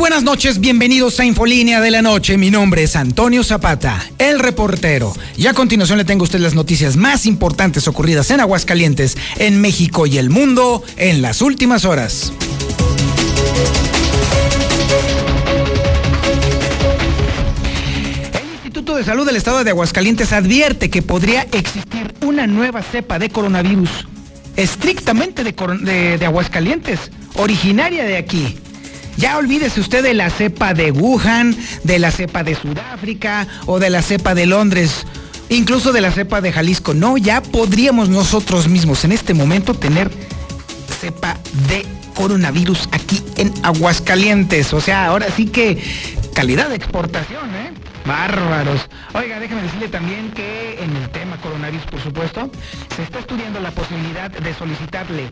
Buenas noches, bienvenidos a Infolínea de la Noche. Mi nombre es Antonio Zapata, el reportero. Y a continuación le tengo a usted las noticias más importantes ocurridas en Aguascalientes, en México y el mundo en las últimas horas. El Instituto de Salud del Estado de Aguascalientes advierte que podría existir una nueva cepa de coronavirus estrictamente de, Aguascalientes, originaria de aquí. Ya olvídese usted de la cepa de Wuhan, de la cepa de Sudáfrica o de la cepa de Londres, incluso de la cepa de Jalisco. No, ya podríamos nosotros mismos en este momento tener cepa de coronavirus aquí en Aguascalientes. O sea, ahora sí que calidad de exportación, ¿eh? Bárbaros. Oiga, déjeme decirle también que en el tema coronavirus, por supuesto, se está estudiando la posibilidad de solicitarle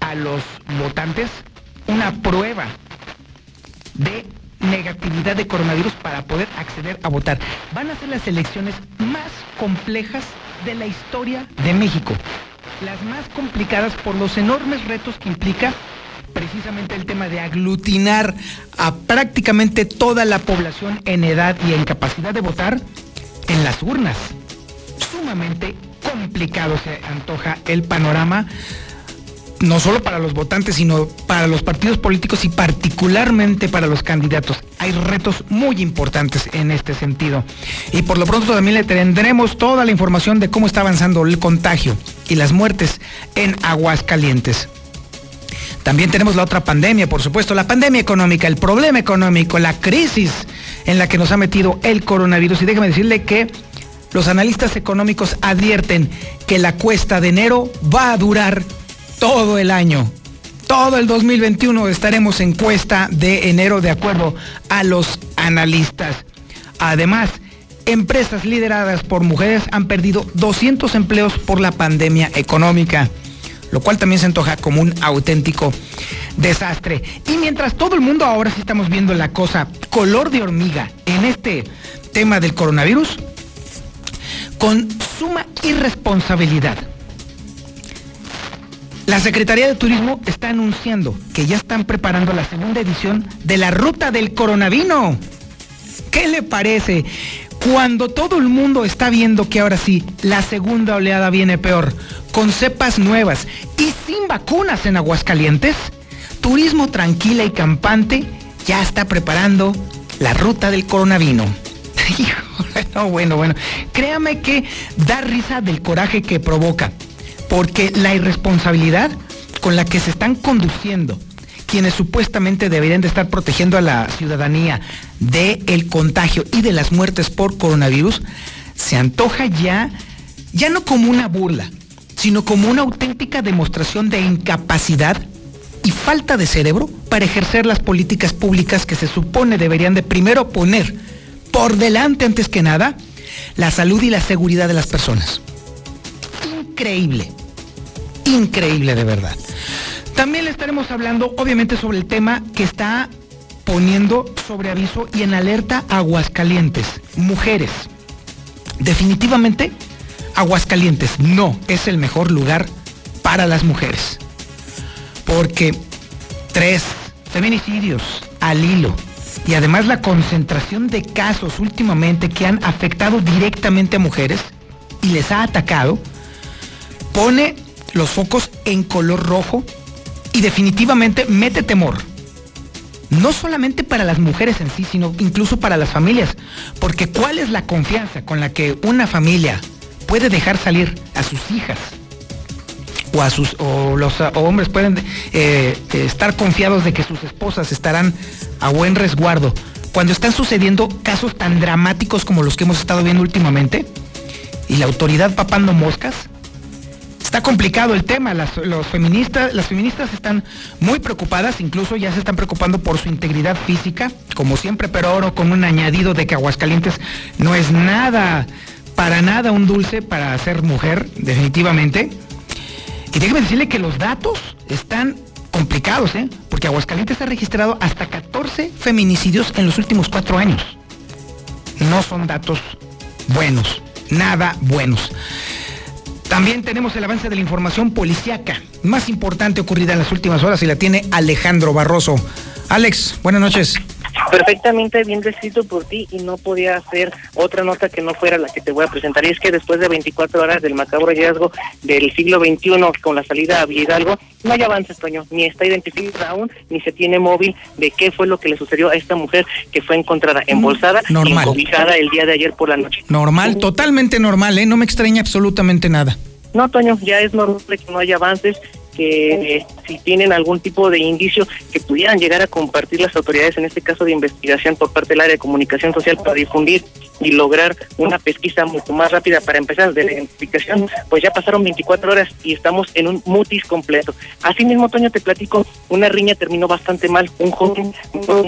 a los votantes una prueba de negatividad de coronavirus para poder acceder a votar. Van a ser las elecciones más complejas de la historia de México. Las más complicadas por los enormes retos que implica precisamente el tema de aglutinar a prácticamente toda la población en edad y en capacidad de votar en las urnas. Sumamente complicado se antoja el panorama no solo para los votantes, sino para los partidos políticos y particularmente para los candidatos. Hay retos muy importantes en este sentido. Y por lo pronto también le tendremos toda la información de cómo está avanzando el contagio y las muertes en Aguascalientes. También tenemos la otra pandemia, por supuesto, la pandemia económica, el problema económico, la crisis en la que nos ha metido el coronavirus. Y déjeme decirle que los analistas económicos advierten que la cuesta de enero va a durar todo el año. Todo el 2021 estaremos en cuesta de enero de acuerdo a los analistas. Además, empresas lideradas por mujeres han perdido 200 empleos por la pandemia económica, lo cual también se antoja como un auténtico desastre. Y mientras todo el mundo ahora sí estamos viendo la cosa color de hormiga en este tema del coronavirus, con suma irresponsabilidad la Secretaría de Turismo está anunciando que ya están preparando la segunda edición de la Ruta del Coronavino. ¿Qué le parece? Cuando todo el mundo está viendo que ahora sí, la segunda oleada viene peor, con cepas nuevas y sin vacunas en Aguascalientes, Turismo Tranquila y Campante ya está preparando la Ruta del Coronavino. no, bueno, bueno. Créame que da risa del coraje que provoca porque la irresponsabilidad con la que se están conduciendo quienes supuestamente deberían de estar protegiendo a la ciudadanía del contagio y de las muertes por coronavirus, se antoja ya, ya no como una burla, sino como una auténtica demostración de incapacidad y falta de cerebro para ejercer las políticas públicas que se supone deberían de primero poner por delante antes que nada la salud y la seguridad de las personas. Increíble increíble de verdad. También le estaremos hablando, obviamente, sobre el tema que está poniendo sobre aviso y en alerta Aguascalientes, mujeres. Definitivamente, Aguascalientes no es el mejor lugar para las mujeres. Porque tres feminicidios al hilo y además la concentración de casos últimamente que han afectado directamente a mujeres y les ha atacado, pone los focos en color rojo y definitivamente mete temor. No solamente para las mujeres en sí, sino incluso para las familias. Porque ¿cuál es la confianza con la que una familia puede dejar salir a sus hijas? O, a sus, o los hombres pueden eh, estar confiados de que sus esposas estarán a buen resguardo. Cuando están sucediendo casos tan dramáticos como los que hemos estado viendo últimamente, y la autoridad papando moscas, Está complicado el tema, las, los feministas, las feministas están muy preocupadas, incluso ya se están preocupando por su integridad física, como siempre, pero ahora con un añadido de que Aguascalientes no es nada, para nada un dulce para ser mujer, definitivamente. Y déjeme decirle que los datos están complicados, ¿eh? Porque Aguascalientes ha registrado hasta 14 feminicidios en los últimos cuatro años. No son datos buenos, nada buenos. También tenemos el avance de la información policíaca más importante ocurrida en las últimas horas y la tiene Alejandro Barroso. Alex, buenas noches. Perfectamente bien descrito por ti y no podía hacer otra nota que no fuera la que te voy a presentar. Y es que después de 24 horas del macabro hallazgo del siglo XXI con la salida a Hidalgo, no hay avances, Toño. Ni está identificada aún, ni se tiene móvil de qué fue lo que le sucedió a esta mujer que fue encontrada mm, embolsada y encobijada el día de ayer por la noche. Normal, totalmente normal, ¿eh? No me extraña absolutamente nada. No, Toño, ya es normal que no haya avances que si tienen algún tipo de indicio que pudieran llegar a compartir las autoridades, en este caso de investigación por parte del área de comunicación social para difundir y lograr una pesquisa mucho más rápida para empezar de la identificación, pues ya pasaron 24 horas y estamos en un mutis completo. Asimismo, Toño, te platico, una riña terminó bastante mal. Un joven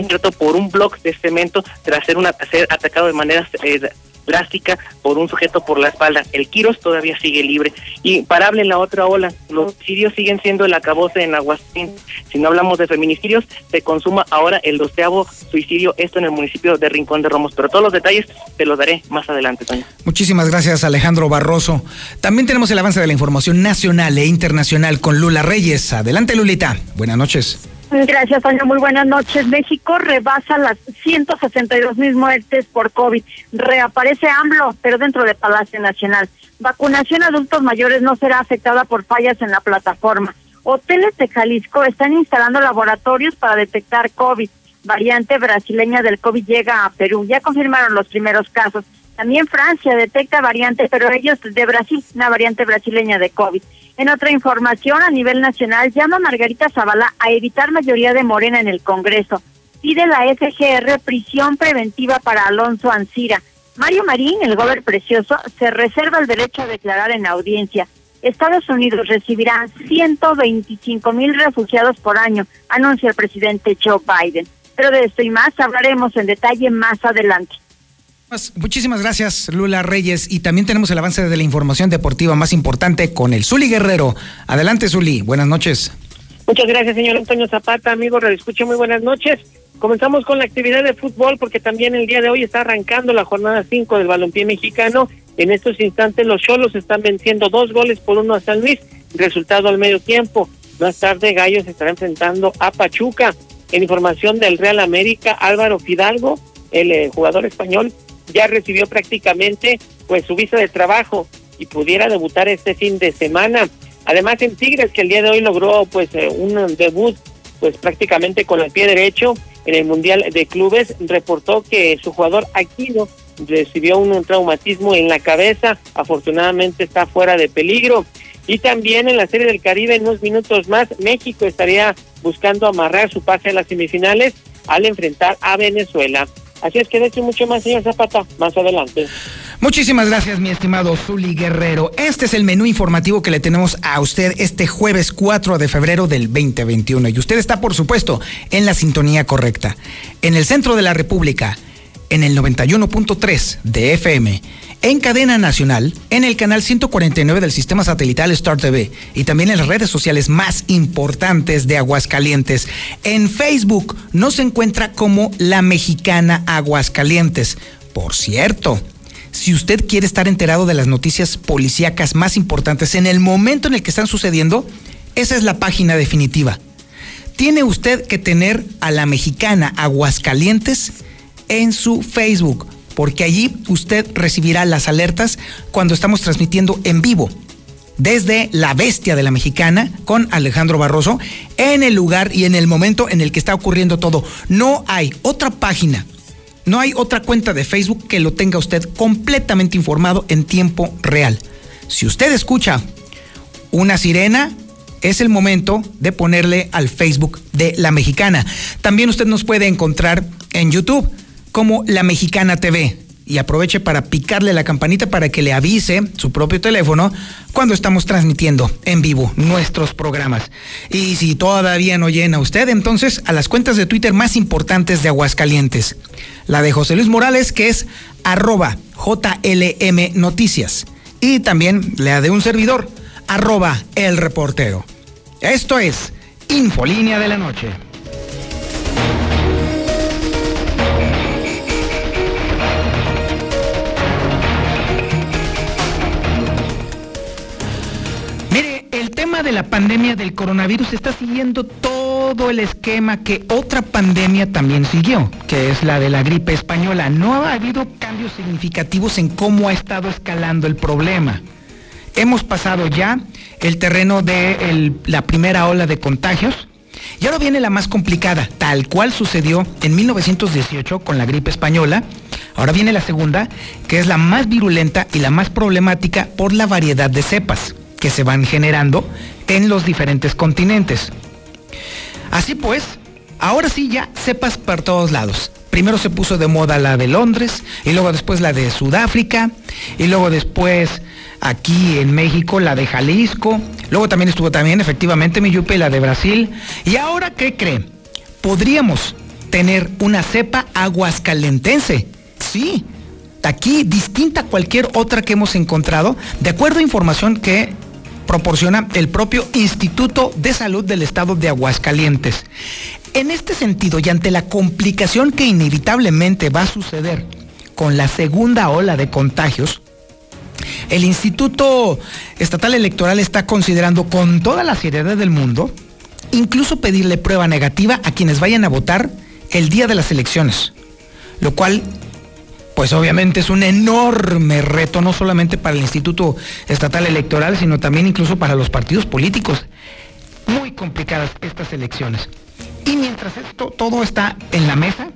trato por un bloque de cemento tras ser, una, ser atacado de manera eh, drástica por un sujeto por la espalda. El Quiros todavía sigue libre. Y parable en la otra ola, los suicidios siguen siendo el acabose en Aguastín. Si no hablamos de feminicidios, se consuma ahora el doceavo suicidio, esto en el municipio de Rincón de Romos. Pero todos los detalles te los daré más adelante, Toño. Muchísimas gracias, Alejandro Barroso. También tenemos el avance de la información nacional e internacional con Lula Reyes. Adelante, Lulita. Buenas noches. Gracias, Toño. Muy buenas noches. México rebasa las 162 mil muertes por COVID. Reaparece AMLO, pero dentro de Palacio Nacional. Vacunación a adultos mayores no será afectada por fallas en la plataforma. Hoteles de Jalisco están instalando laboratorios para detectar COVID. Variante brasileña del COVID llega a Perú. Ya confirmaron los primeros casos. También Francia detecta variante, pero ellos de Brasil, una variante brasileña de COVID. En otra información, a nivel nacional, llama Margarita Zavala a evitar mayoría de Morena en el Congreso. Pide la FGR prisión preventiva para Alonso Ancira. Mario Marín, el gober precioso, se reserva el derecho a declarar en audiencia. Estados Unidos recibirá 125 mil refugiados por año, anuncia el presidente Joe Biden. Pero de esto y más hablaremos en detalle más adelante. Muchísimas gracias, Lula Reyes. Y también tenemos el avance de la información deportiva más importante con el Zuli Guerrero. Adelante, Zuli. Buenas noches. Muchas gracias, señor Antonio Zapata. Amigo, escucho muy buenas noches. Comenzamos con la actividad de fútbol porque también el día de hoy está arrancando la jornada 5 del balompié mexicano. En estos instantes los Cholos están venciendo dos goles por uno a San Luis. Resultado al medio tiempo. Más tarde Gallos estará enfrentando a Pachuca. En información del Real América, Álvaro Fidalgo, el eh, jugador español, ya recibió prácticamente pues su visa de trabajo y pudiera debutar este fin de semana. Además en Tigres que el día de hoy logró pues eh, un debut pues prácticamente con el pie derecho en el Mundial de Clubes, reportó que su jugador Aquino recibió un traumatismo en la cabeza, afortunadamente está fuera de peligro. Y también en la Serie del Caribe, en unos minutos más, México estaría buscando amarrar su pase a las semifinales al enfrentar a Venezuela. Así es que de hecho mucho más, señor Zapata, más adelante. Muchísimas gracias, mi estimado Zuli Guerrero. Este es el menú informativo que le tenemos a usted este jueves 4 de febrero del 2021. Y usted está, por supuesto, en la sintonía correcta. En el centro de la República, en el 91.3 de FM en cadena nacional, en el canal 149 del sistema satelital Star TV y también en las redes sociales más importantes de Aguascalientes. En Facebook nos encuentra como La Mexicana Aguascalientes. Por cierto, si usted quiere estar enterado de las noticias policíacas más importantes en el momento en el que están sucediendo, esa es la página definitiva. Tiene usted que tener a la mexicana Aguascalientes en su Facebook porque allí usted recibirá las alertas cuando estamos transmitiendo en vivo desde La Bestia de la Mexicana con Alejandro Barroso en el lugar y en el momento en el que está ocurriendo todo. No hay otra página, no hay otra cuenta de Facebook que lo tenga usted completamente informado en tiempo real. Si usted escucha una sirena, es el momento de ponerle al Facebook de La Mexicana. También usted nos puede encontrar en YouTube como La Mexicana TV. Y aproveche para picarle la campanita para que le avise su propio teléfono cuando estamos transmitiendo en vivo nuestros programas. Y si todavía no llena usted, entonces a las cuentas de Twitter más importantes de Aguascalientes. La de José Luis Morales, que es arroba JLM Noticias. Y también la de un servidor, arroba el reportero. Esto es Infolínea de la Noche. La pandemia del coronavirus está siguiendo todo el esquema que otra pandemia también siguió, que es la de la gripe española. No ha habido cambios significativos en cómo ha estado escalando el problema. Hemos pasado ya el terreno de la primera ola de contagios, y ahora viene la más complicada, tal cual sucedió en 1918 con la gripe española. Ahora viene la segunda, que es la más virulenta y la más problemática por la variedad de cepas que se van generando en los diferentes continentes. Así pues, ahora sí ya cepas por todos lados. Primero se puso de moda la de Londres, y luego después la de Sudáfrica, y luego después aquí en México la de Jalisco, luego también estuvo también efectivamente mi yupe la de Brasil, y ahora ¿qué creen? Podríamos tener una cepa aguascalentense, sí, aquí distinta a cualquier otra que hemos encontrado, de acuerdo a información que proporciona el propio Instituto de Salud del Estado de Aguascalientes. En este sentido, y ante la complicación que inevitablemente va a suceder con la segunda ola de contagios, el Instituto Estatal Electoral está considerando con toda la seriedad del mundo incluso pedirle prueba negativa a quienes vayan a votar el día de las elecciones, lo cual pues obviamente es un enorme reto, no solamente para el Instituto Estatal Electoral, sino también incluso para los partidos políticos. Muy complicadas estas elecciones. Y mientras esto todo está en la mesa,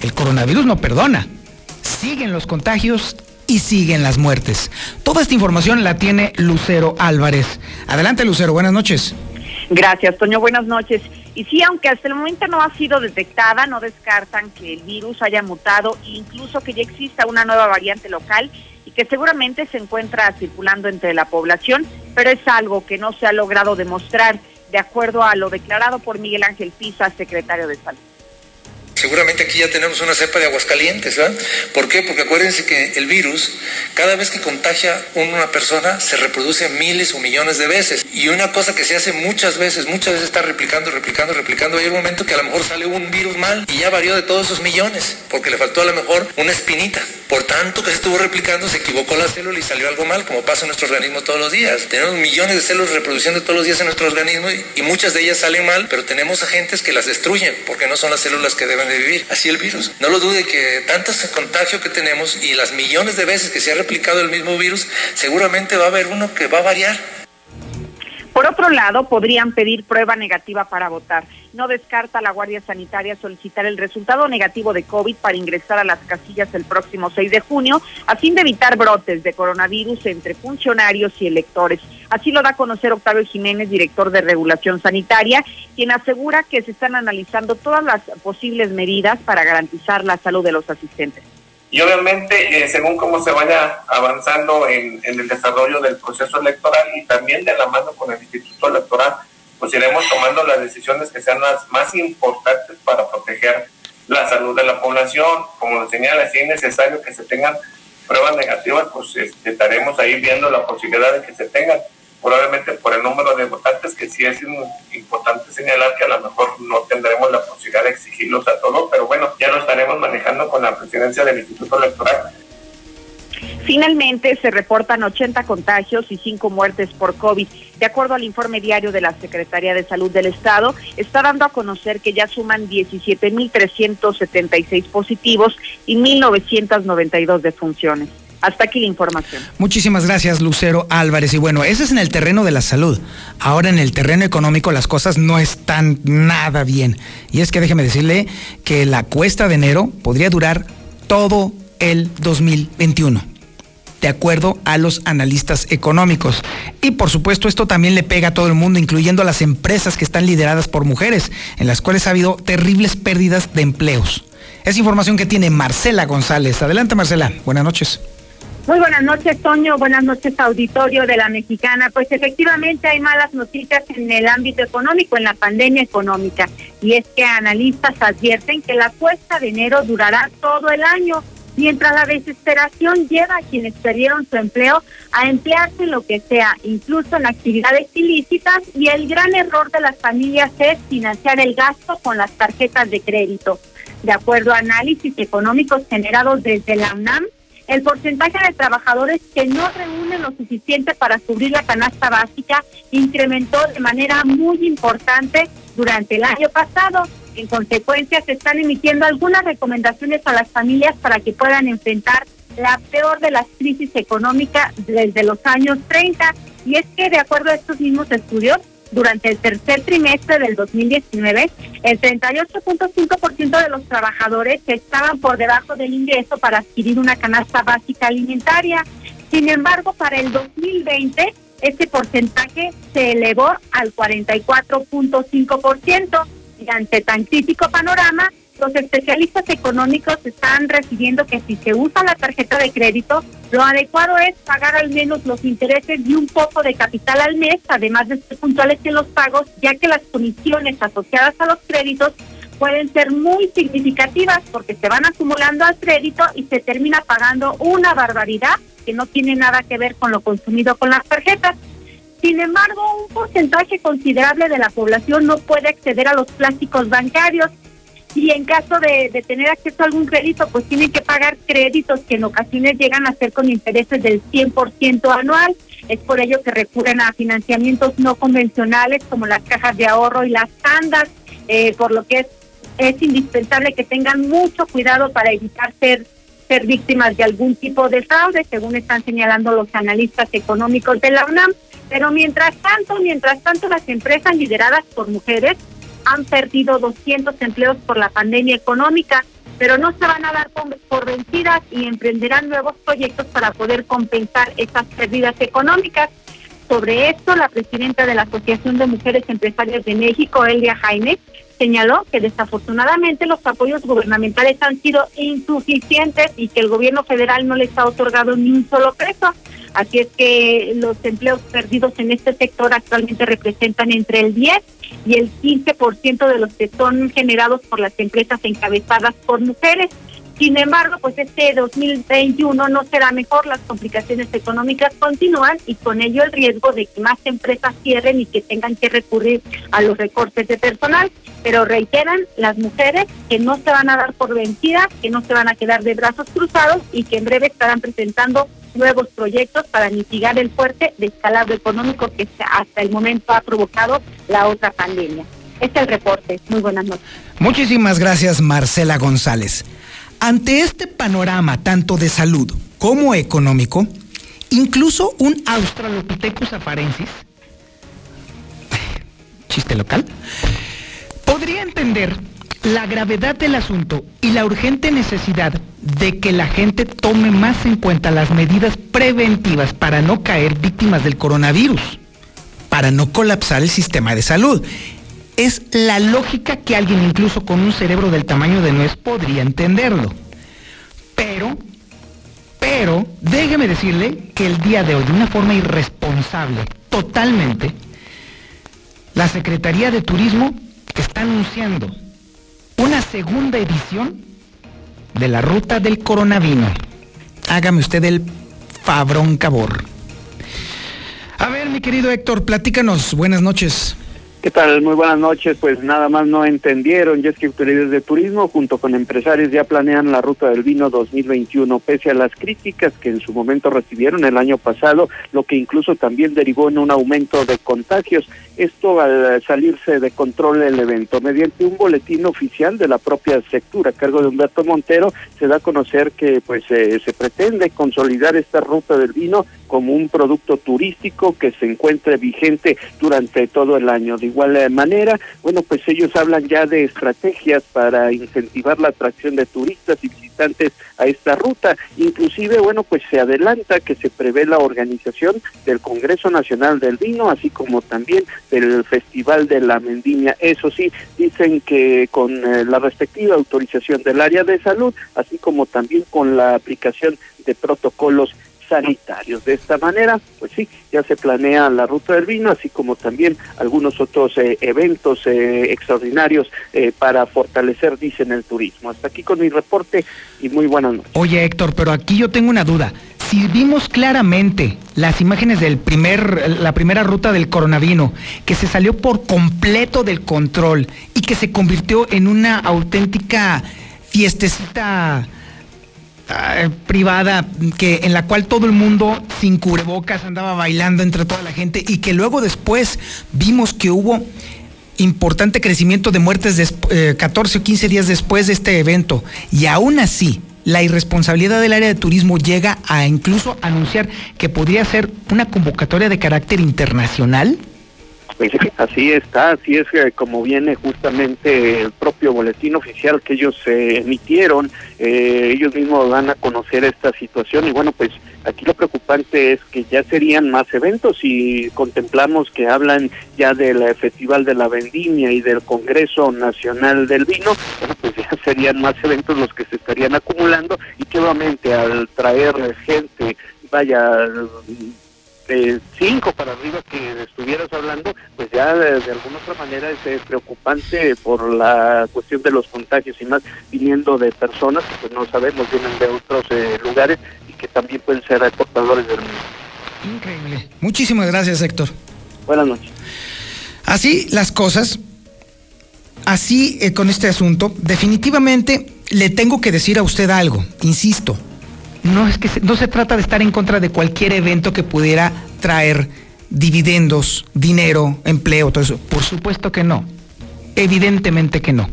el coronavirus no perdona. Siguen los contagios y siguen las muertes. Toda esta información la tiene Lucero Álvarez. Adelante Lucero, buenas noches. Gracias, Toño, buenas noches. Y sí, aunque hasta el momento no ha sido detectada, no descartan que el virus haya mutado e incluso que ya exista una nueva variante local y que seguramente se encuentra circulando entre la población, pero es algo que no se ha logrado demostrar de acuerdo a lo declarado por Miguel Ángel Pisa, secretario de Salud. Seguramente aquí ya tenemos una cepa de Aguascalientes, ¿verdad? ¿Por qué? Porque acuérdense que el virus, cada vez que contagia una persona, se reproduce miles o millones de veces. Y una cosa que se hace muchas veces, muchas veces está replicando, replicando, replicando. Hay un momento que a lo mejor sale un virus mal y ya varió de todos esos millones, porque le faltó a lo mejor una espinita. Por tanto que se estuvo replicando, se equivocó la célula y salió algo mal, como pasa en nuestro organismo todos los días. Tenemos millones de células reproduciendo todos los días en nuestro organismo y muchas de ellas salen mal, pero tenemos agentes que las destruyen, porque no son las células que deben de vivir. Así el virus. No lo dude que tanto contagio que tenemos y las millones de veces que se ha replicado el mismo virus, seguramente va a haber uno que va a variar. Por otro lado, podrían pedir prueba negativa para votar. No descarta la Guardia Sanitaria solicitar el resultado negativo de COVID para ingresar a las casillas el próximo 6 de junio, a fin de evitar brotes de coronavirus entre funcionarios y electores. Así lo da a conocer Octavio Jiménez, director de Regulación Sanitaria, quien asegura que se están analizando todas las posibles medidas para garantizar la salud de los asistentes. Y obviamente, eh, según cómo se vaya avanzando en, el desarrollo del proceso electoral y también de la mano con el Instituto Electoral, pues iremos tomando las decisiones que sean las más importantes para proteger la salud de la población. Como lo señala, si es necesario que se tengan pruebas negativas, pues este, estaremos ahí viendo la posibilidad de que se tengan probablemente por el número de votantes, que sí es importante señalar que a lo mejor no tendremos la posibilidad de exigirlos a todos, pero bueno, ya lo estaremos manejando con la presidencia del Instituto Electoral. Finalmente se reportan 80 contagios y 5 muertes por COVID. De acuerdo al informe diario de la Secretaría de Salud del Estado, está dando a conocer que ya suman 17.376 positivos y 1.992 defunciones. Hasta aquí la información. Muchísimas gracias, Lucero Álvarez. Y bueno, ese es en el terreno de la salud. Ahora en el terreno económico las cosas no están nada bien. Y es que déjeme decirle que la cuesta de enero podría durar todo el 2021 de acuerdo a los analistas económicos. Y por supuesto esto también le pega a todo el mundo, incluyendo a las empresas que están lideradas por mujeres, en las cuales ha habido terribles pérdidas de empleos. Es información que tiene Marcela González. Adelante Marcela, buenas noches. Muy buenas noches, Toño. Buenas noches, auditorio de la Mexicana. Pues efectivamente hay malas noticias en el ámbito económico, en la pandemia económica. Y es que analistas advierten que la cuesta de enero durará todo el año, mientras la desesperación lleva a quienes perdieron su empleo a emplearse en lo que sea, incluso en actividades ilícitas. Y el gran error de las familias es financiar el gasto con las tarjetas de crédito. De acuerdo a análisis económicos generados desde la UNAM, el porcentaje de trabajadores que no reúnen lo suficiente para cubrir la canasta básica incrementó de manera muy importante durante el año pasado. En consecuencia, se están emitiendo algunas recomendaciones a las familias para que puedan enfrentar la peor de las crisis económicas desde los años 30. Y es que, de acuerdo a estos mismos estudios, durante el tercer trimestre del 2019, el 38.5% de los trabajadores estaban por debajo del ingreso para adquirir una canasta básica alimentaria. Sin embargo, para el 2020, este porcentaje se elevó al 44.5% y ante tan crítico panorama, los especialistas económicos están recibiendo que si se usa la tarjeta de crédito, lo adecuado es pagar al menos los intereses y un poco de capital al mes, además de ser puntuales en los pagos, ya que las comisiones asociadas a los créditos pueden ser muy significativas porque se van acumulando al crédito y se termina pagando una barbaridad que no tiene nada que ver con lo consumido con las tarjetas. Sin embargo, un porcentaje considerable de la población no puede acceder a los plásticos bancarios y en caso de, tener acceso a algún crédito, pues tienen que pagar créditos que en ocasiones llegan a ser con intereses del 100% anual. Es por ello que recurren a financiamientos no convencionales como las cajas de ahorro y las tandas, eh, por lo que es, indispensable que tengan mucho cuidado para evitar ser ser víctimas de algún tipo de fraude, según están señalando los analistas económicos de la UNAM. Pero mientras tanto, mientras tanto, las empresas lideradas por mujeres han perdido 200 empleos por la pandemia económica, pero no se van a dar por vencidas y emprenderán nuevos proyectos para poder compensar esas pérdidas económicas. Sobre esto, la presidenta de la Asociación de Mujeres Empresarias de México, Elia Jaime, señaló que desafortunadamente los apoyos gubernamentales han sido insuficientes y que el gobierno federal no les ha otorgado ni un solo peso. Así es que los empleos perdidos en este sector actualmente representan entre el 10 y el 15% de los que son generados por las empresas encabezadas por mujeres. Sin embargo, pues este 2021 no será mejor, las complicaciones económicas continúan y con ello el riesgo de que más empresas cierren y que tengan que recurrir a los recortes de personal. Pero reiteran las mujeres que no se van a dar por vencidas, que no se van a quedar de brazos cruzados y que en breve estarán presentando nuevos proyectos para mitigar el fuerte descalabro económico que hasta el momento ha provocado la otra pandemia. Este es el reporte. Muy buenas noches. Muchísimas gracias, Marcela González. Ante este panorama tanto de salud como económico, incluso un Australopithecus afarensis, chiste local, podría entender la gravedad del asunto y la urgente necesidad de que la gente tome más en cuenta las medidas preventivas para no caer víctimas del coronavirus, para no colapsar el sistema de salud es la lógica que alguien incluso con un cerebro del tamaño de nuez podría entenderlo. Pero, pero, déjeme decirle que el día de hoy, de una forma irresponsable, totalmente, la Secretaría de Turismo está anunciando una segunda edición de la ruta del coronavino. Hágame usted el fabrón cabor. A ver, mi querido Héctor, platícanos. Buenas noches. ¿Qué tal? Muy buenas noches. Pues nada más no entendieron, es que autoridades de turismo junto con empresarios ya planean la ruta del vino 2021, pese a las críticas que en su momento recibieron el año pasado, lo que incluso también derivó en un aumento de contagios. Esto al salirse de control el evento. Mediante un boletín oficial de la propia sectura a cargo de Humberto Montero, se da a conocer que pues eh, se pretende consolidar esta ruta del vino como un producto turístico que se encuentre vigente durante todo el año. Igual eh, manera, bueno, pues ellos hablan ya de estrategias para incentivar la atracción de turistas y visitantes a esta ruta. Inclusive, bueno, pues se adelanta que se prevé la organización del Congreso Nacional del Vino, así como también del Festival de la Mendiña. Eso sí, dicen que con eh, la respectiva autorización del área de salud, así como también con la aplicación de protocolos sanitarios. De esta manera, pues sí, ya se planea la ruta del vino, así como también algunos otros eh, eventos eh, extraordinarios eh, para fortalecer, dicen, el turismo. Hasta aquí con mi reporte y muy buenas noches. Oye, Héctor, pero aquí yo tengo una duda. Si vimos claramente las imágenes del primer, la primera ruta del coronavino, que se salió por completo del control y que se convirtió en una auténtica fiestecita ah, privada que en la cual todo el mundo sin cubrebocas andaba bailando entre toda la gente y que luego después vimos que hubo importante crecimiento de muertes de, 14 o 15 días después de este evento. Y aún así la irresponsabilidad del área de turismo llega a incluso anunciar que podría ser una convocatoria de carácter internacional pues así está, así es como viene justamente el propio boletín oficial que ellos eh, emitieron, eh, ellos mismos van a conocer esta situación y bueno, pues aquí lo preocupante es que ya serían más eventos y contemplamos que hablan ya del Festival de la Vendimia y del Congreso Nacional del Vino, bueno, pues ya serían más eventos los que se estarían acumulando y que al traer gente, vaya de cinco para arriba que estuvieras hablando, pues ya de, alguna otra manera es eh, preocupante por la cuestión de los contagios y más viniendo de personas que pues no sabemos, vienen de otros eh, lugares y que también pueden ser portadores del mismo. Increíble. Muchísimas gracias, Héctor. Buenas noches. Así las cosas, así eh, con este asunto, definitivamente le tengo que decir a usted algo, insisto, no es que no se trata de estar en contra de cualquier evento que pudiera traer dividendos, dinero, empleo, todo eso. Por supuesto que no. Evidentemente que no.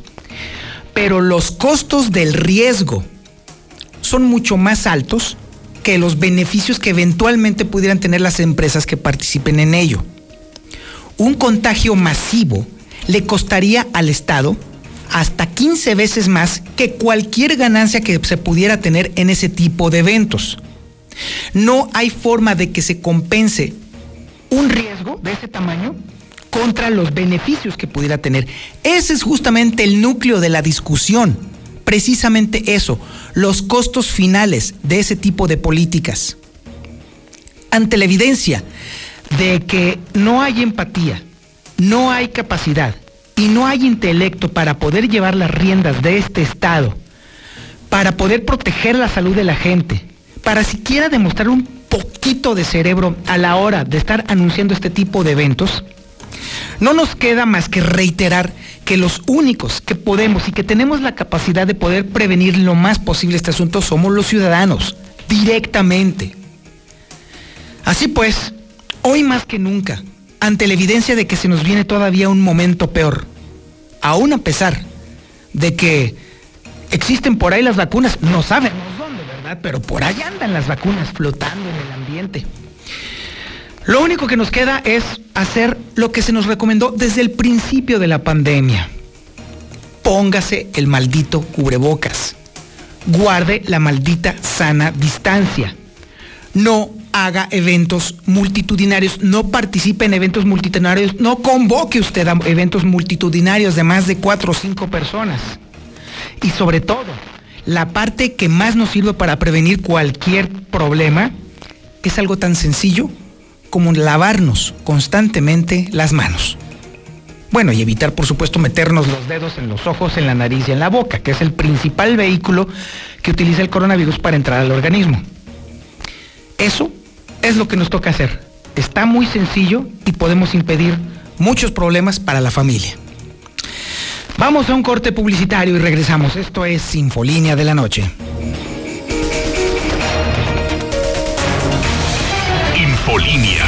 Pero los costos del riesgo son mucho más altos que los beneficios que eventualmente pudieran tener las empresas que participen en ello. Un contagio masivo le costaría al Estado hasta 15 veces más que cualquier ganancia que se pudiera tener en ese tipo de eventos. No hay forma de que se compense un riesgo de ese tamaño contra los beneficios que pudiera tener. Ese es justamente el núcleo de la discusión. Precisamente eso, los costos finales de ese tipo de políticas. Ante la evidencia de que no hay empatía, no hay capacidad y no hay intelecto para poder llevar las riendas de este Estado, para poder proteger la salud de la gente, para siquiera demostrar un poquito de cerebro a la hora de estar anunciando este tipo de eventos, no nos queda más que reiterar que los únicos que podemos y que tenemos la capacidad de poder prevenir lo más posible este asunto somos los ciudadanos, directamente. Así pues, hoy más que nunca, ante la evidencia de que se nos viene todavía un momento peor, aún a pesar de que existen por ahí las vacunas, no sabemos dónde, ¿verdad? Pero por ahí andan las vacunas flotando en el ambiente. Lo único que nos queda es hacer lo que se nos recomendó desde el principio de la pandemia. Póngase el maldito cubrebocas. Guarde la maldita sana distancia. No haga eventos multitudinarios, no participe en eventos multitudinarios, no convoque usted a eventos multitudinarios de más de cuatro o cinco personas. Y sobre todo, la parte que más nos sirve para prevenir cualquier problema es algo tan sencillo como lavarnos constantemente las manos. Bueno, y evitar, por supuesto, meternos los dedos en los ojos, en la nariz y en la boca, que es el principal vehículo que utiliza el coronavirus para entrar al organismo. Eso es lo que nos toca hacer. Está muy sencillo y podemos impedir muchos problemas para la familia. Vamos a un corte publicitario y regresamos. Esto es Sinfolínea de la Noche. Infolínea.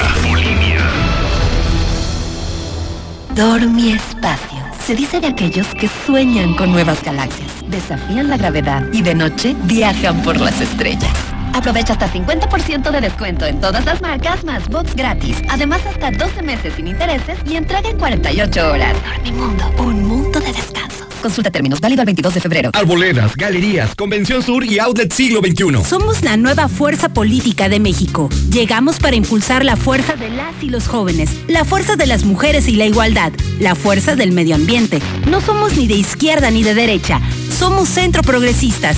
Dormi espacio. Se dice de aquellos que sueñan con nuevas galaxias, desafían la gravedad y de noche viajan por las estrellas. Aprovecha hasta 50% de descuento en todas las marcas más box gratis. Además, hasta 12 meses sin intereses y entrega en 48 horas. Dormimundo, un mundo de descanso. Consulta términos, válido al 22 de febrero. Arboledas, galerías, Convención Sur y Outlet Siglo XXI. Somos la nueva fuerza política de México. Llegamos para impulsar la fuerza de las y los jóvenes, la fuerza de las mujeres y la igualdad, la fuerza del medio ambiente. No somos ni de izquierda ni de derecha. Somos centro progresistas.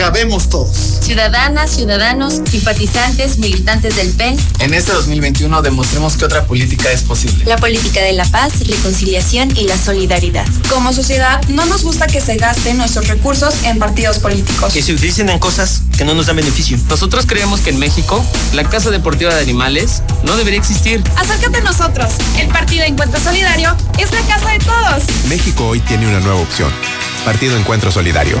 cabemos todos. Ciudadanas, ciudadanos, simpatizantes, militantes del PEN. En este 2021 demostremos que otra política es posible. La política de la paz, reconciliación y la solidaridad. Como sociedad, no nos gusta que se gasten nuestros recursos en partidos políticos. Que se utilicen en cosas que no nos dan beneficio. Nosotros creemos que en México, la Casa Deportiva de Animales no debería existir. Acércate a nosotros. El Partido Encuentro Solidario es la casa de todos. México hoy tiene una nueva opción. Partido Encuentro Solidario.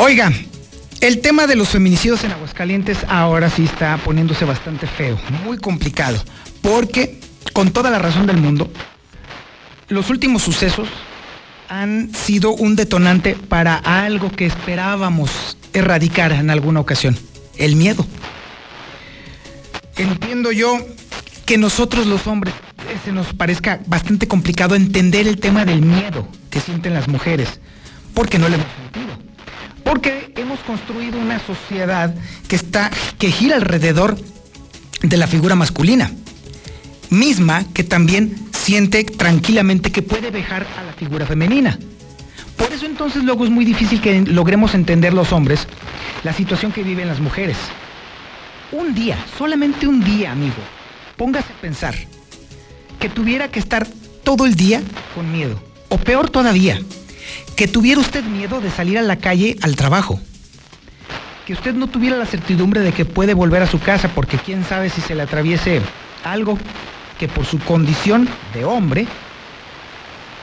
Oiga, el tema de los feminicidios en Aguascalientes ahora sí está poniéndose bastante feo, muy complicado, porque con toda la razón del mundo, los últimos sucesos han sido un detonante para algo que esperábamos erradicar en alguna ocasión, el miedo. Entiendo yo que nosotros los hombres eh, se nos parezca bastante complicado entender el tema del miedo que sienten las mujeres, porque no lo hemos sentido porque hemos construido una sociedad que está que gira alrededor de la figura masculina, misma que también siente tranquilamente que puede dejar a la figura femenina. Por eso entonces luego es muy difícil que logremos entender los hombres la situación que viven las mujeres. Un día, solamente un día, amigo, póngase a pensar que tuviera que estar todo el día con miedo, o peor todavía, que tuviera usted miedo de salir a la calle al trabajo. Que usted no tuviera la certidumbre de que puede volver a su casa porque quién sabe si se le atraviese algo que por su condición de hombre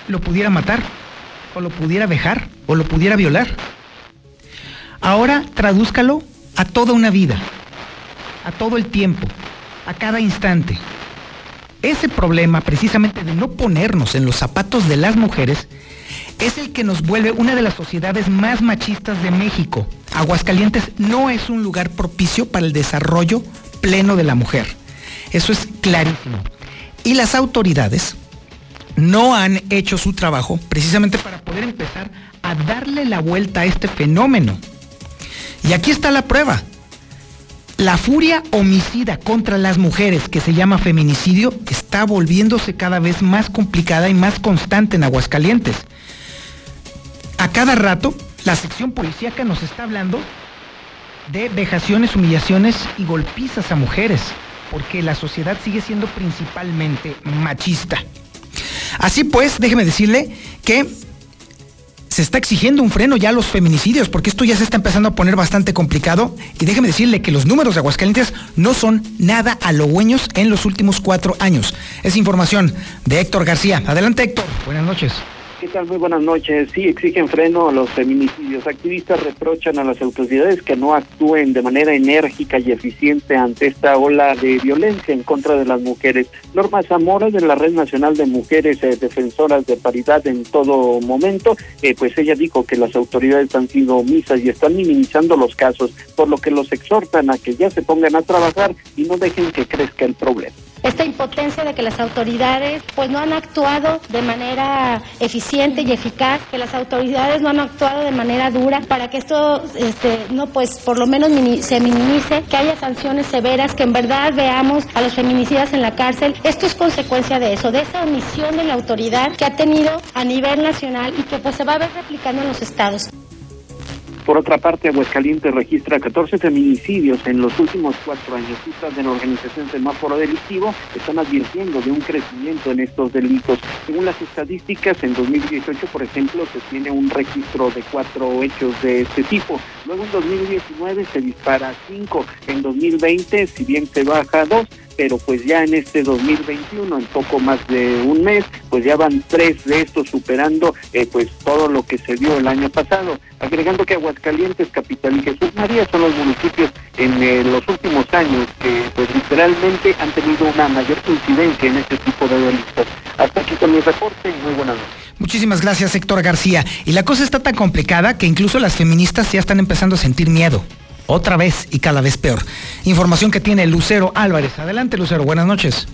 lo pudiera matar, o lo pudiera vejar, o lo pudiera violar. Ahora tradúzcalo a toda una vida, a todo el tiempo, a cada instante. Ese problema precisamente de no ponernos en los zapatos de las mujeres es el que nos vuelve una de las sociedades más machistas de México. Aguascalientes no es un lugar propicio para el desarrollo pleno de la mujer. Eso es clarísimo. Y las autoridades no han hecho su trabajo precisamente para poder empezar a darle la vuelta a este fenómeno. Y aquí está la prueba. La furia homicida contra las mujeres, que se llama feminicidio, está volviéndose cada vez más complicada y más constante en Aguascalientes a cada rato la sección policíaca nos está hablando de vejaciones, humillaciones y golpizas a mujeres, porque la sociedad sigue siendo principalmente machista. Así pues, déjeme decirle que se está exigiendo un freno ya a los feminicidios, porque esto ya se está empezando a poner bastante complicado. Y déjeme decirle que los números de Aguascalientes no son nada halagüeños en los últimos cuatro años. Es información de Héctor García. Adelante, Héctor. Buenas noches. ¿Qué tal? Muy buenas noches. Sí, exigen freno a los feminicidios. Activistas reprochan a las autoridades que no actúen de manera enérgica y eficiente ante esta ola de violencia en contra de las mujeres. Norma Zamora, de la Red Nacional de Mujeres eh, Defensoras de Paridad en todo momento, eh, pues ella dijo que las autoridades han sido omisas y están minimizando los casos, por lo que los exhortan a que ya se pongan a trabajar y no dejen que crezca el problema esta impotencia de que las autoridades pues no han actuado de manera eficiente y eficaz, que las autoridades no han actuado de manera dura para que esto este, no pues por lo menos se minimice, que haya sanciones severas, que en verdad veamos a los feminicidas en la cárcel. Esto es consecuencia de eso, de esa omisión de la autoridad que ha tenido a nivel nacional y que pues se va a ver replicando en los estados. Por otra parte, Aguascalientes registra 14 feminicidios en los últimos cuatro años. Cifras de la organización Semáforo Delictivo están advirtiendo de un crecimiento en estos delitos. Según las estadísticas, en 2018, por ejemplo, se tiene un registro de cuatro hechos de este tipo. Luego en 2019 se dispara cinco. En 2020, si bien se baja dos, pero pues ya en este 2021, en poco más de un mes, pues ya van tres de estos superando eh, pues todo lo que se dio el año pasado, agregando que Aguascalientes, Capital y Jesús María son los municipios en eh, los últimos años que pues literalmente han tenido una mayor incidencia en este tipo de delitos. Hasta aquí con mi reporte y muy buenas noches. Muchísimas gracias, Héctor García. Y la cosa está tan complicada que incluso las feministas ya están empezando a sentir miedo otra vez y cada vez peor. Información que tiene Lucero Álvarez. Adelante, Lucero, buenas noches.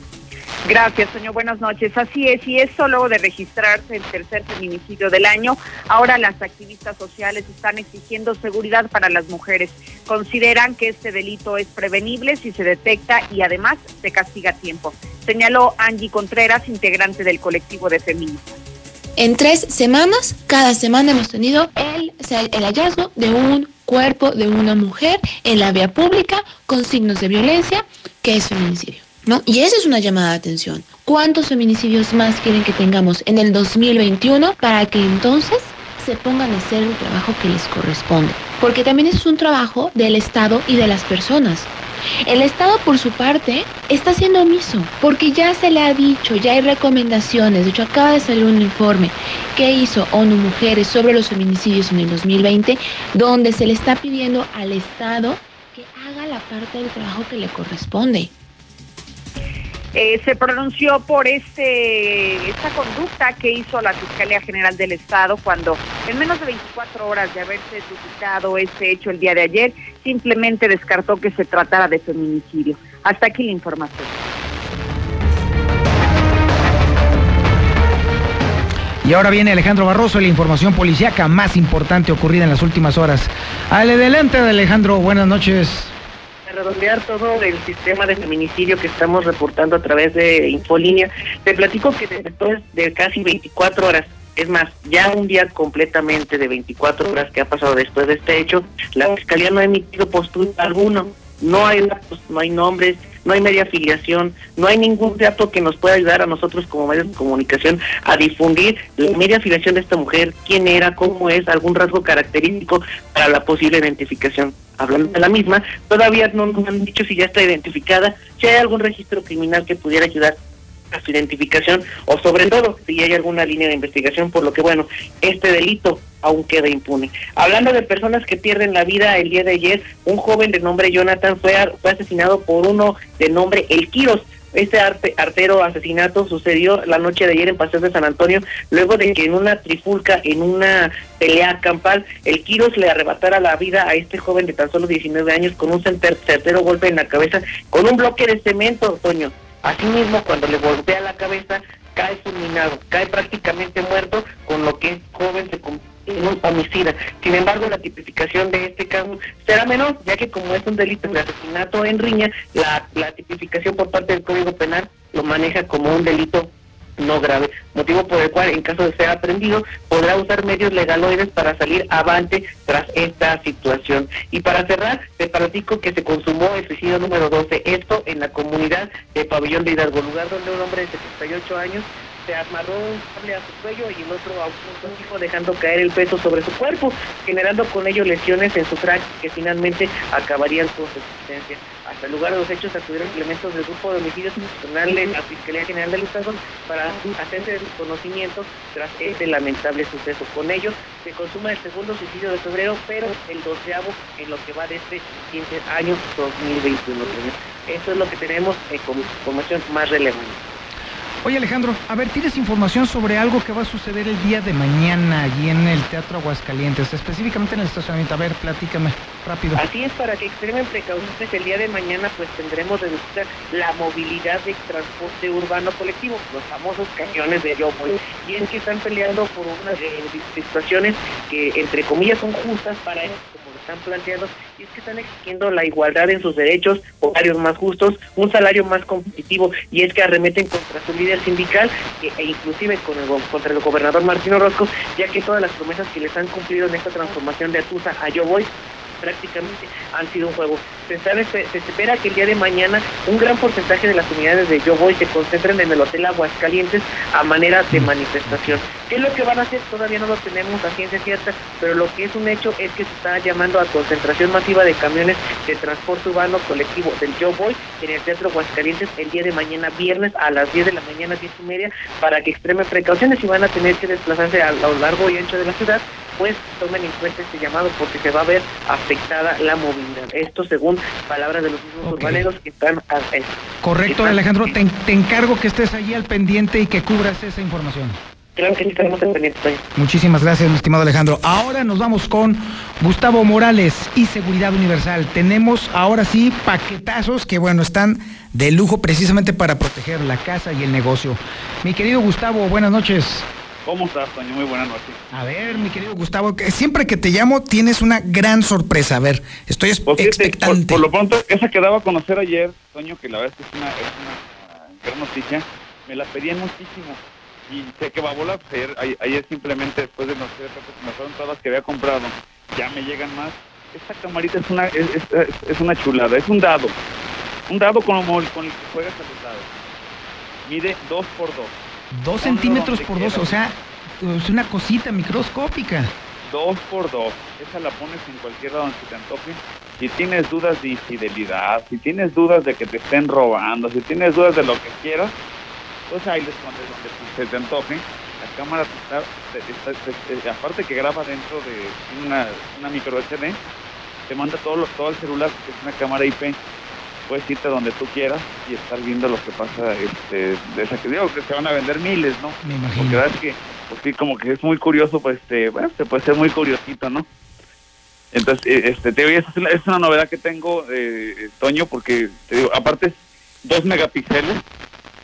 Gracias, señor. Buenas noches. Así es, y eso luego de registrarse el tercer feminicidio del año, ahora las activistas sociales están exigiendo seguridad para las mujeres. Consideran que este delito es prevenible si se detecta y además se castiga a tiempo. Señaló Angie Contreras, integrante del colectivo de feministas. En tres semanas, cada semana hemos tenido el, el hallazgo de un cuerpo de una mujer en la vía pública con signos de violencia, que es feminicidio. ¿no? Y esa es una llamada de atención. ¿Cuántos feminicidios más quieren que tengamos en el 2021 para que entonces se pongan a hacer el trabajo que les corresponde? Porque también es un trabajo del Estado y de las personas. El Estado, por su parte, está siendo omiso, porque ya se le ha dicho, ya hay recomendaciones, de hecho acaba de salir un informe que hizo ONU Mujeres sobre los feminicidios en el 2020, donde se le está pidiendo al Estado que haga la parte del trabajo que le corresponde. Eh, se pronunció por este esta conducta que hizo la Fiscalía General del Estado cuando en menos de 24 horas de haberse suscitado este hecho el día de ayer, simplemente descartó que se tratara de feminicidio. Hasta aquí la información. Y ahora viene Alejandro Barroso, la información policíaca más importante ocurrida en las últimas horas. Adelante, Alejandro, buenas noches redondear todo el sistema de feminicidio que estamos reportando a través de Infolínea, te platico que después de casi 24 horas es más, ya un día completamente de 24 horas que ha pasado después de este hecho, la Fiscalía no ha emitido postura alguno. No hay datos, no hay nombres, no hay media afiliación, no hay ningún dato que nos pueda ayudar a nosotros como medios de comunicación a difundir la media afiliación de esta mujer, quién era, cómo es, algún rasgo característico para la posible identificación. Hablando de la misma, todavía no nos han dicho si ya está identificada, si hay algún registro criminal que pudiera ayudar a su identificación o sobre todo si hay alguna línea de investigación, por lo que bueno, este delito aún queda impune. Hablando de personas que pierden la vida el día de ayer, un joven de nombre Jonathan fue, fue asesinado por uno de nombre El Quiros. Este arte, artero asesinato sucedió la noche de ayer en Paseo de San Antonio, luego de que en una trifulca, en una pelea campal, el Quiros le arrebatara la vida a este joven de tan solo 19 años con un certero golpe en la cabeza, con un bloque de cemento, Toño. Asimismo, cuando le golpea la cabeza, cae fulminado, cae prácticamente muerto, con lo que el joven se en un homicida. Sin embargo, la tipificación de este caso será menor, ya que como es un delito de asesinato en riña, la, la tipificación por parte del Código Penal lo maneja como un delito no grave, motivo por el cual en caso de ser aprendido podrá usar medios legaloides para salir avante tras esta situación. Y para cerrar, te platico que se consumó el suicidio número 12, esto en la comunidad de Pabellón de Hidalgo, lugar donde un hombre de 78 años se amarró un cable a su cuello y el otro a un hijo dejando caer el peso sobre su cuerpo, generando con ello lesiones en su crack que finalmente acabarían con su existencia. El lugar de los hechos acudieron elementos del grupo de homicidios de la Fiscalía General del Estado para hacerse el conocimiento tras este lamentable suceso. Con ello se consuma el segundo suicidio de febrero, pero el doceavo en lo que va de este siguiente año 2021. Esto es lo que tenemos como información más relevante. Oye Alejandro, a ver, ¿tienes información sobre algo que va a suceder el día de mañana allí en el Teatro Aguascalientes, específicamente en el estacionamiento? A ver, platícame rápido. Así es, para que extremen precauciones el día de mañana, pues tendremos reducida la movilidad de transporte urbano colectivo, los famosos cañones de Yo Y es que están peleando por unas situaciones que, entre comillas, son justas para como están planteando y es que están exigiendo la igualdad en sus derechos, horarios más justos, un salario más competitivo y es que arremeten contra su líder sindical e, e inclusive con el, contra el gobernador Martín Orozco, ya que todas las promesas que les han cumplido en esta transformación de Atusa a Yo Voy prácticamente han sido un juego. Se, se, espera que el día de mañana un gran porcentaje de las unidades de Yo Voy se concentren en el Hotel Aguascalientes a manera de manifestación. ¿Qué es lo que van a hacer? Todavía no lo tenemos a ciencia cierta, pero lo que es un hecho es que se está llamando a concentración masiva de camiones de transporte urbano colectivo del Yo Voy en el Teatro Aguascalientes el día de mañana, viernes a las 10 de la mañana, 10 y media, para que extremen precauciones y van a tener que desplazarse a lo largo y ancho de la ciudad pues tomen en cuenta este llamado porque se va a ver afectada la movilidad. Esto según palabras de los mismos urbaneros que están... A, Correcto, Alejandro, te, encargo que estés allí al pendiente y que cubras esa información. Claro que sí, estaremos al pendiente. Muchísimas gracias, mi estimado Alejandro. Ahora nos vamos con Gustavo Morales y Seguridad Universal. Tenemos ahora sí paquetazos que, bueno, están de lujo precisamente para proteger la casa y el negocio. Mi querido Gustavo, buenas noches. ¿Cómo estás, Toño? Muy buenas noches. A ver, mi querido Gustavo, siempre que te llamo tienes una gran sorpresa. A ver, estoy pues expectante. Por, lo pronto, esa que daba a conocer ayer, Toño, que la verdad es que es una, gran noticia, me la pedían muchísimo. Y sé que va a volar, pues ayer, simplemente después de no sé, me fueron todas las que había comprado, ya me llegan más. Esta camarita es una, es, es, una chulada, es un dado. Un dado con, con el que juegas a los dados. Mide 2 por 2 Dos centímetros por dos, o sea, es una cosita microscópica. Dos por dos. Esa la pones en cualquier lado donde te antoje. Si tienes dudas de infidelidad, si tienes dudas de que te estén robando, si tienes dudas de lo que quieras, pues ahí les pones donde se te antoje. La cámara está, aparte que graba dentro de una, una micro SD, te manda todo, todo el celular, que es una cámara IP puedes irte donde tú quieras y estar viendo lo que pasa este, de esa que digo que se van a vender miles, ¿no? Me imagino. Porque verdad es que, pues sí, como que es muy curioso, pues este, bueno, se puede ser muy curiosito, ¿no? Entonces, eh, este, te digo, es una, es una novedad que tengo, eh, Toño, porque te digo, aparte es dos megapíxeles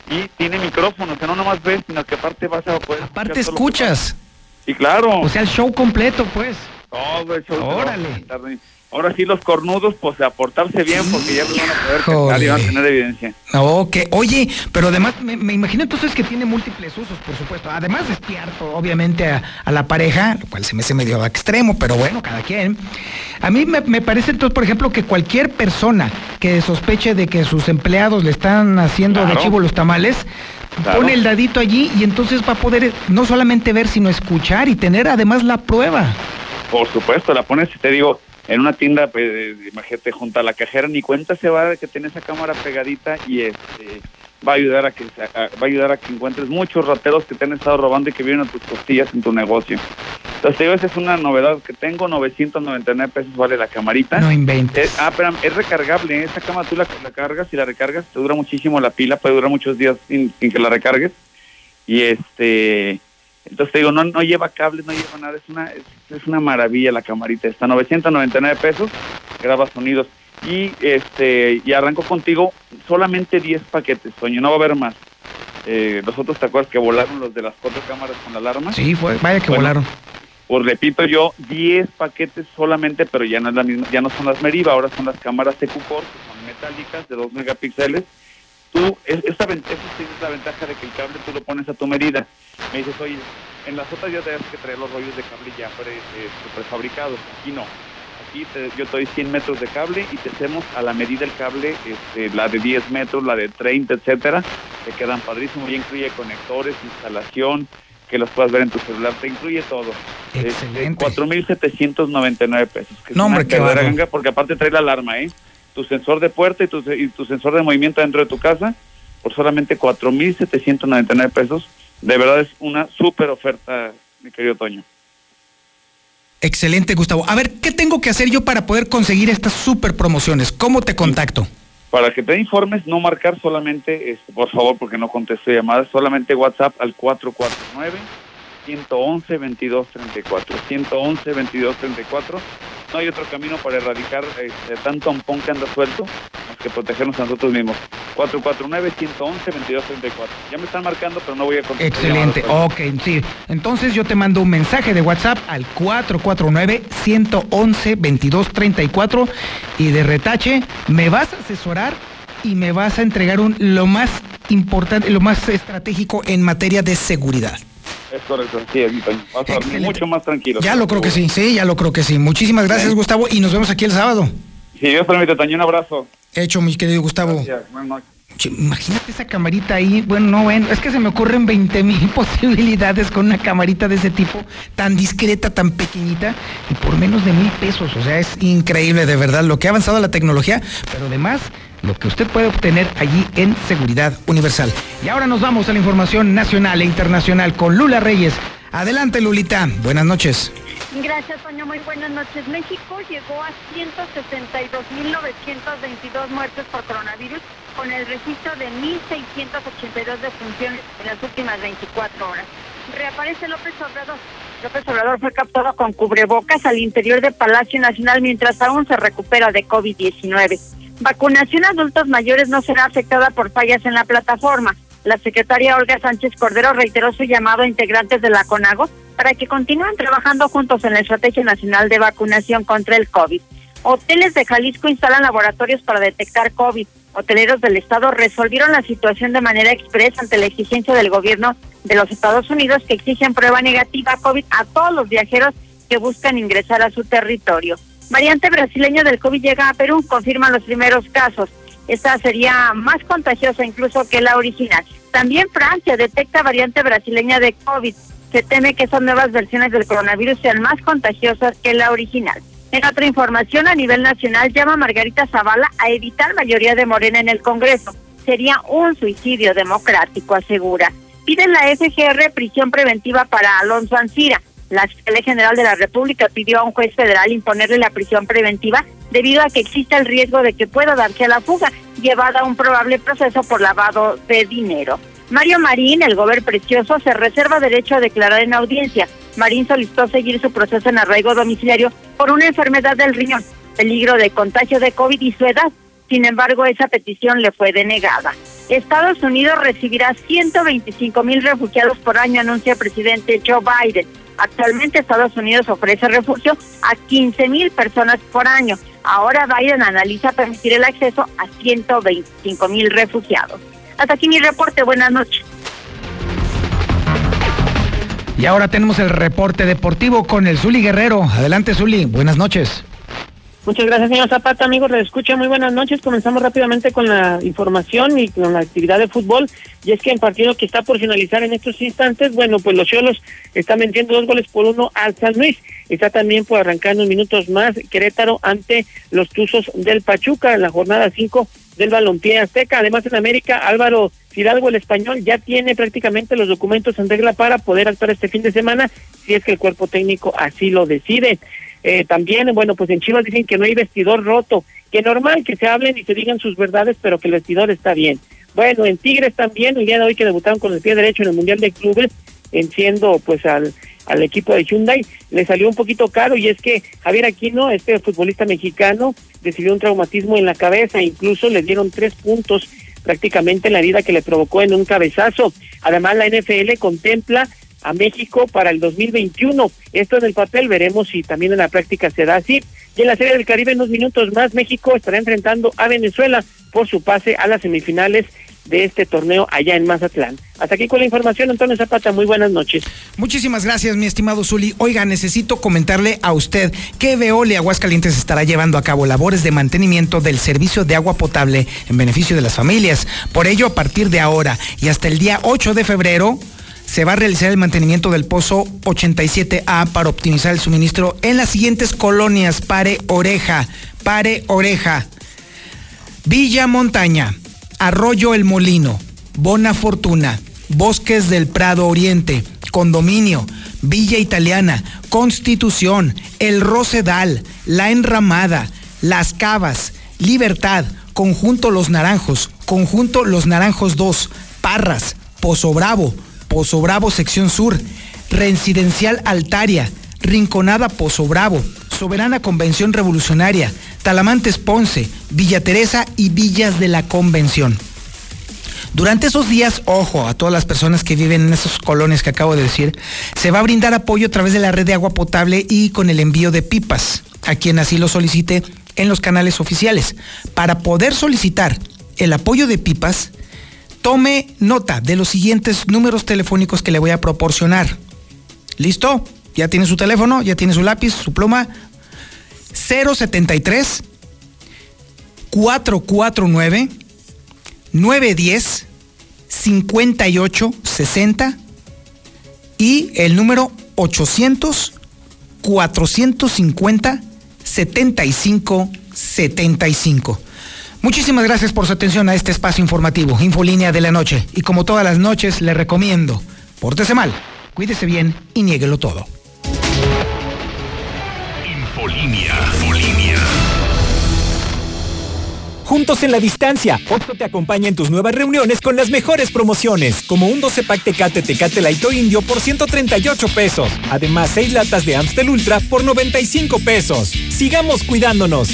y tiene micrófono, o sea, no nomás ves, sino que aparte vas a poder... Aparte escuchas. Y claro. O sea, el show completo, pues. Todo el show. Órale. Ahora sí los cornudos, pues a portarse bien porque ya van a poder y van a tener evidencia. Ok, oye, pero además me, imagino entonces que tiene múltiples usos, por supuesto. Además despierto, obviamente, a, la pareja, lo cual se me hace medio extremo, pero bueno, cada quien. A mí me, parece entonces, por ejemplo, que cualquier persona que sospeche de que sus empleados le están haciendo de chivo los tamales, pone el dadito allí y entonces va a poder no solamente ver, sino escuchar y tener además la prueba. Por supuesto, la pones y te digo, en una tienda, pues, imagínate, junto a la cajera, ni cuenta se va de que tiene esa cámara pegadita y este va a ayudar a que va a ayudar a que encuentres muchos rateros que te han estado robando y que vienen a tus costillas en tu negocio. Entonces, digo, esa es una novedad que tengo, 999 pesos vale la camarita. No inventes. ah, pero es recargable, ¿eh? esa cámara tú la, cargas y la recargas, te dura muchísimo la pila, puede durar muchos días sin, sin que la recargues. Y este entonces te digo, no, no lleva cables, no lleva nada, es una, es, una maravilla la camarita, está 999 pesos, graba sonidos. Y este y arranco contigo solamente 10 paquetes, Toño, no va a haber más. Eh, los otros te acuerdas que volaron los de las cuatro cámaras con la alarma. Sí, fue, vaya que volaron. Pues repito yo, 10 paquetes solamente, pero ya no es la misma, ya no son las Meriva, ahora son las cámaras EQ que son metálicas de 2 megapíxeles tú, esta, esa es la ventaja de que el cable tú lo pones a tu medida. Me dices, oye, en las otras ya tienes que traer los rollos de cable ya este, prefabricados. Aquí no. Aquí yo te doy 100 metros de cable y te hacemos a la medida el cable, este, la de 10 metros, la de 30, etcétera. Te quedan padrísimos. Y incluye conectores, instalación, que los puedas ver en tu celular. Te incluye todo. Excelente. 4.799 pesos. Que no, hombre, qué ganga Porque aparte trae la alarma, ¿eh? Tu sensor de puerta y tu, y tu sensor de movimiento dentro de tu casa por solamente 4.799 pesos. De verdad es una súper oferta, mi querido Toño. Excelente, Gustavo. A ver, ¿qué tengo que hacer yo para poder conseguir estas super promociones? ¿Cómo te contacto? Para que te informes, no marcar solamente, este, por favor, porque no contesto llamadas, solamente WhatsApp al 449 111 2234 111 2234 no hay otro camino para erradicar este, tanto ampón que anda suelto que protegernos a nosotros mismos 449-111-2234. Ya me están marcando, pero no voy a contestar. Excelente, ok, sí. Entonces yo te mando un mensaje de WhatsApp al 449-111-2234 y de retache me vas a asesorar y me vas a entregar un, lo más importante, lo más estratégico en materia de seguridad. Es correcto, sí, dormir mucho más tranquilo. Ya lo creo que sí, sí, ya lo creo que sí. Muchísimas gracias, Gustavo, y nos vemos aquí el sábado. Si Dios permite, Toño, un abrazo. Hecho, mi querido Gustavo. Imagínate esa camarita ahí. Bueno, no, bueno, es que se me ocurren 20 mil posibilidades con una camarita de ese tipo, tan discreta, tan pequeñita, y por menos de mil pesos. O sea, es increíble de verdad lo que ha avanzado la tecnología, pero además lo que usted puede obtener allí en Seguridad Universal. Y ahora nos vamos a la información nacional e internacional con Lula Reyes. Adelante, Lulita. Buenas noches. Gracias, Toño. Muy buenas noches. México llegó a 162.922 muertes por coronavirus con el registro de 1.682 defunciones en las últimas 24 horas. Reaparece López Obrador. López Obrador fue captado con cubrebocas al interior del Palacio Nacional mientras aún se recupera de COVID-19. Vacunación a adultos mayores no será afectada por fallas en la plataforma. La secretaria Olga Sánchez Cordero reiteró su llamado a integrantes de la CONAGO para que continúen trabajando juntos en la Estrategia Nacional de Vacunación contra el COVID. Hoteles de Jalisco instalan laboratorios para detectar COVID. Hoteleros del Estado resolvieron la situación de manera expresa ante la exigencia del gobierno de los Estados Unidos que exigen prueba negativa COVID a todos los viajeros que buscan ingresar a su territorio. Variante brasileña del COVID llega a Perú, confirman los primeros casos. Esta sería más contagiosa incluso que la original. También Francia detecta variante brasileña de COVID. Se teme que esas nuevas versiones del coronavirus sean más contagiosas que la original. En otra información a nivel nacional llama Margarita Zavala a evitar mayoría de Morena en el Congreso. Sería un suicidio democrático, asegura. Piden la FGR prisión preventiva para Alonso Ancira. La Fiscalía General de la República pidió a un juez federal imponerle la prisión preventiva debido a que existe el riesgo de que pueda darse a la fuga, llevada a un probable proceso por lavado de dinero. Mario Marín, el gober precioso, se reserva derecho a declarar en audiencia. Marín solicitó seguir su proceso en arraigo domiciliario por una enfermedad del riñón, peligro de contagio de COVID y su edad. Sin embargo, esa petición le fue denegada. Estados Unidos recibirá 125 mil refugiados por año, anuncia el presidente Joe Biden. Actualmente Estados Unidos ofrece refugio a 15 mil personas por año. Ahora Biden analiza permitir el acceso a 125 mil refugiados. Hasta aquí mi reporte. Buenas noches. Y ahora tenemos el reporte deportivo con el Zuli Guerrero. Adelante, Zuli. Buenas noches. Muchas gracias, señor Zapata. Amigos, le escucha. Muy buenas noches. Comenzamos rápidamente con la información y con la actividad de fútbol. Y es que en partido que está por finalizar en estos instantes, bueno, pues los Cholos están metiendo dos goles por uno al San Luis. Está también por arrancar unos minutos más Querétaro ante los Tuzos del Pachuca en la jornada 5 del balompié azteca. Además, en América, Álvaro Fidalgo, el español, ya tiene prácticamente los documentos en regla para poder actuar este fin de semana, si es que el cuerpo técnico así lo decide. Eh, también, bueno, pues en Chivas dicen que no hay vestidor roto, que normal que se hablen y se digan sus verdades, pero que el vestidor está bien. Bueno, en Tigres también, el día de hoy que debutaron con el pie derecho en el Mundial de Clubes, enciendo pues al, al equipo de Hyundai, le salió un poquito caro y es que Javier Aquino, este futbolista mexicano, recibió un traumatismo en la cabeza, incluso le dieron tres puntos prácticamente en la herida que le provocó en un cabezazo. Además, la NFL contempla a México para el 2021. Esto en el papel, veremos si también en la práctica se da así. Y en la Serie del Caribe, en unos minutos más, México estará enfrentando a Venezuela por su pase a las semifinales de este torneo allá en Mazatlán. Hasta aquí con la información, Antonio Zapata, muy buenas noches. Muchísimas gracias, mi estimado Zuli. Oiga, necesito comentarle a usted que Veole Aguascalientes estará llevando a cabo labores de mantenimiento del servicio de agua potable en beneficio de las familias. Por ello, a partir de ahora y hasta el día 8 de febrero, se va a realizar el mantenimiento del pozo 87A para optimizar el suministro en las siguientes colonias. Pare Oreja, Pare Oreja, Villa Montaña, Arroyo El Molino, Bona Fortuna, Bosques del Prado Oriente, Condominio, Villa Italiana, Constitución, El Rosedal, La Enramada, Las Cavas, Libertad, Conjunto Los Naranjos, Conjunto Los Naranjos 2, Parras, Pozo Bravo, Pozo Bravo Sección Sur, Residencial Altaria, Rinconada Pozo Bravo, Soberana Convención Revolucionaria, Talamantes Ponce, Villa Teresa y Villas de la Convención. Durante esos días, ojo a todas las personas que viven en esos colonias que acabo de decir, se va a brindar apoyo a través de la red de agua potable y con el envío de pipas a quien así lo solicite en los canales oficiales. Para poder solicitar el apoyo de pipas, tome nota de los siguientes números telefónicos que le voy a proporcionar. ¿Listo? Ya tiene su teléfono, ya tiene su lápiz, su pluma. 073 449 910 5860 y el número 800 450 75 75. Muchísimas gracias por su atención a este espacio informativo, Infolínea de la Noche. Y como todas las noches, le recomiendo, pórtese mal, cuídese bien y niéguelo todo. Infolínea, Infolínea. Juntos en la distancia, Oxo te acompaña en tus nuevas reuniones con las mejores promociones, como un 12 pack Tecate Tecate Light Indio por 138 pesos. Además, 6 latas de Amstel Ultra por 95 pesos. Sigamos cuidándonos.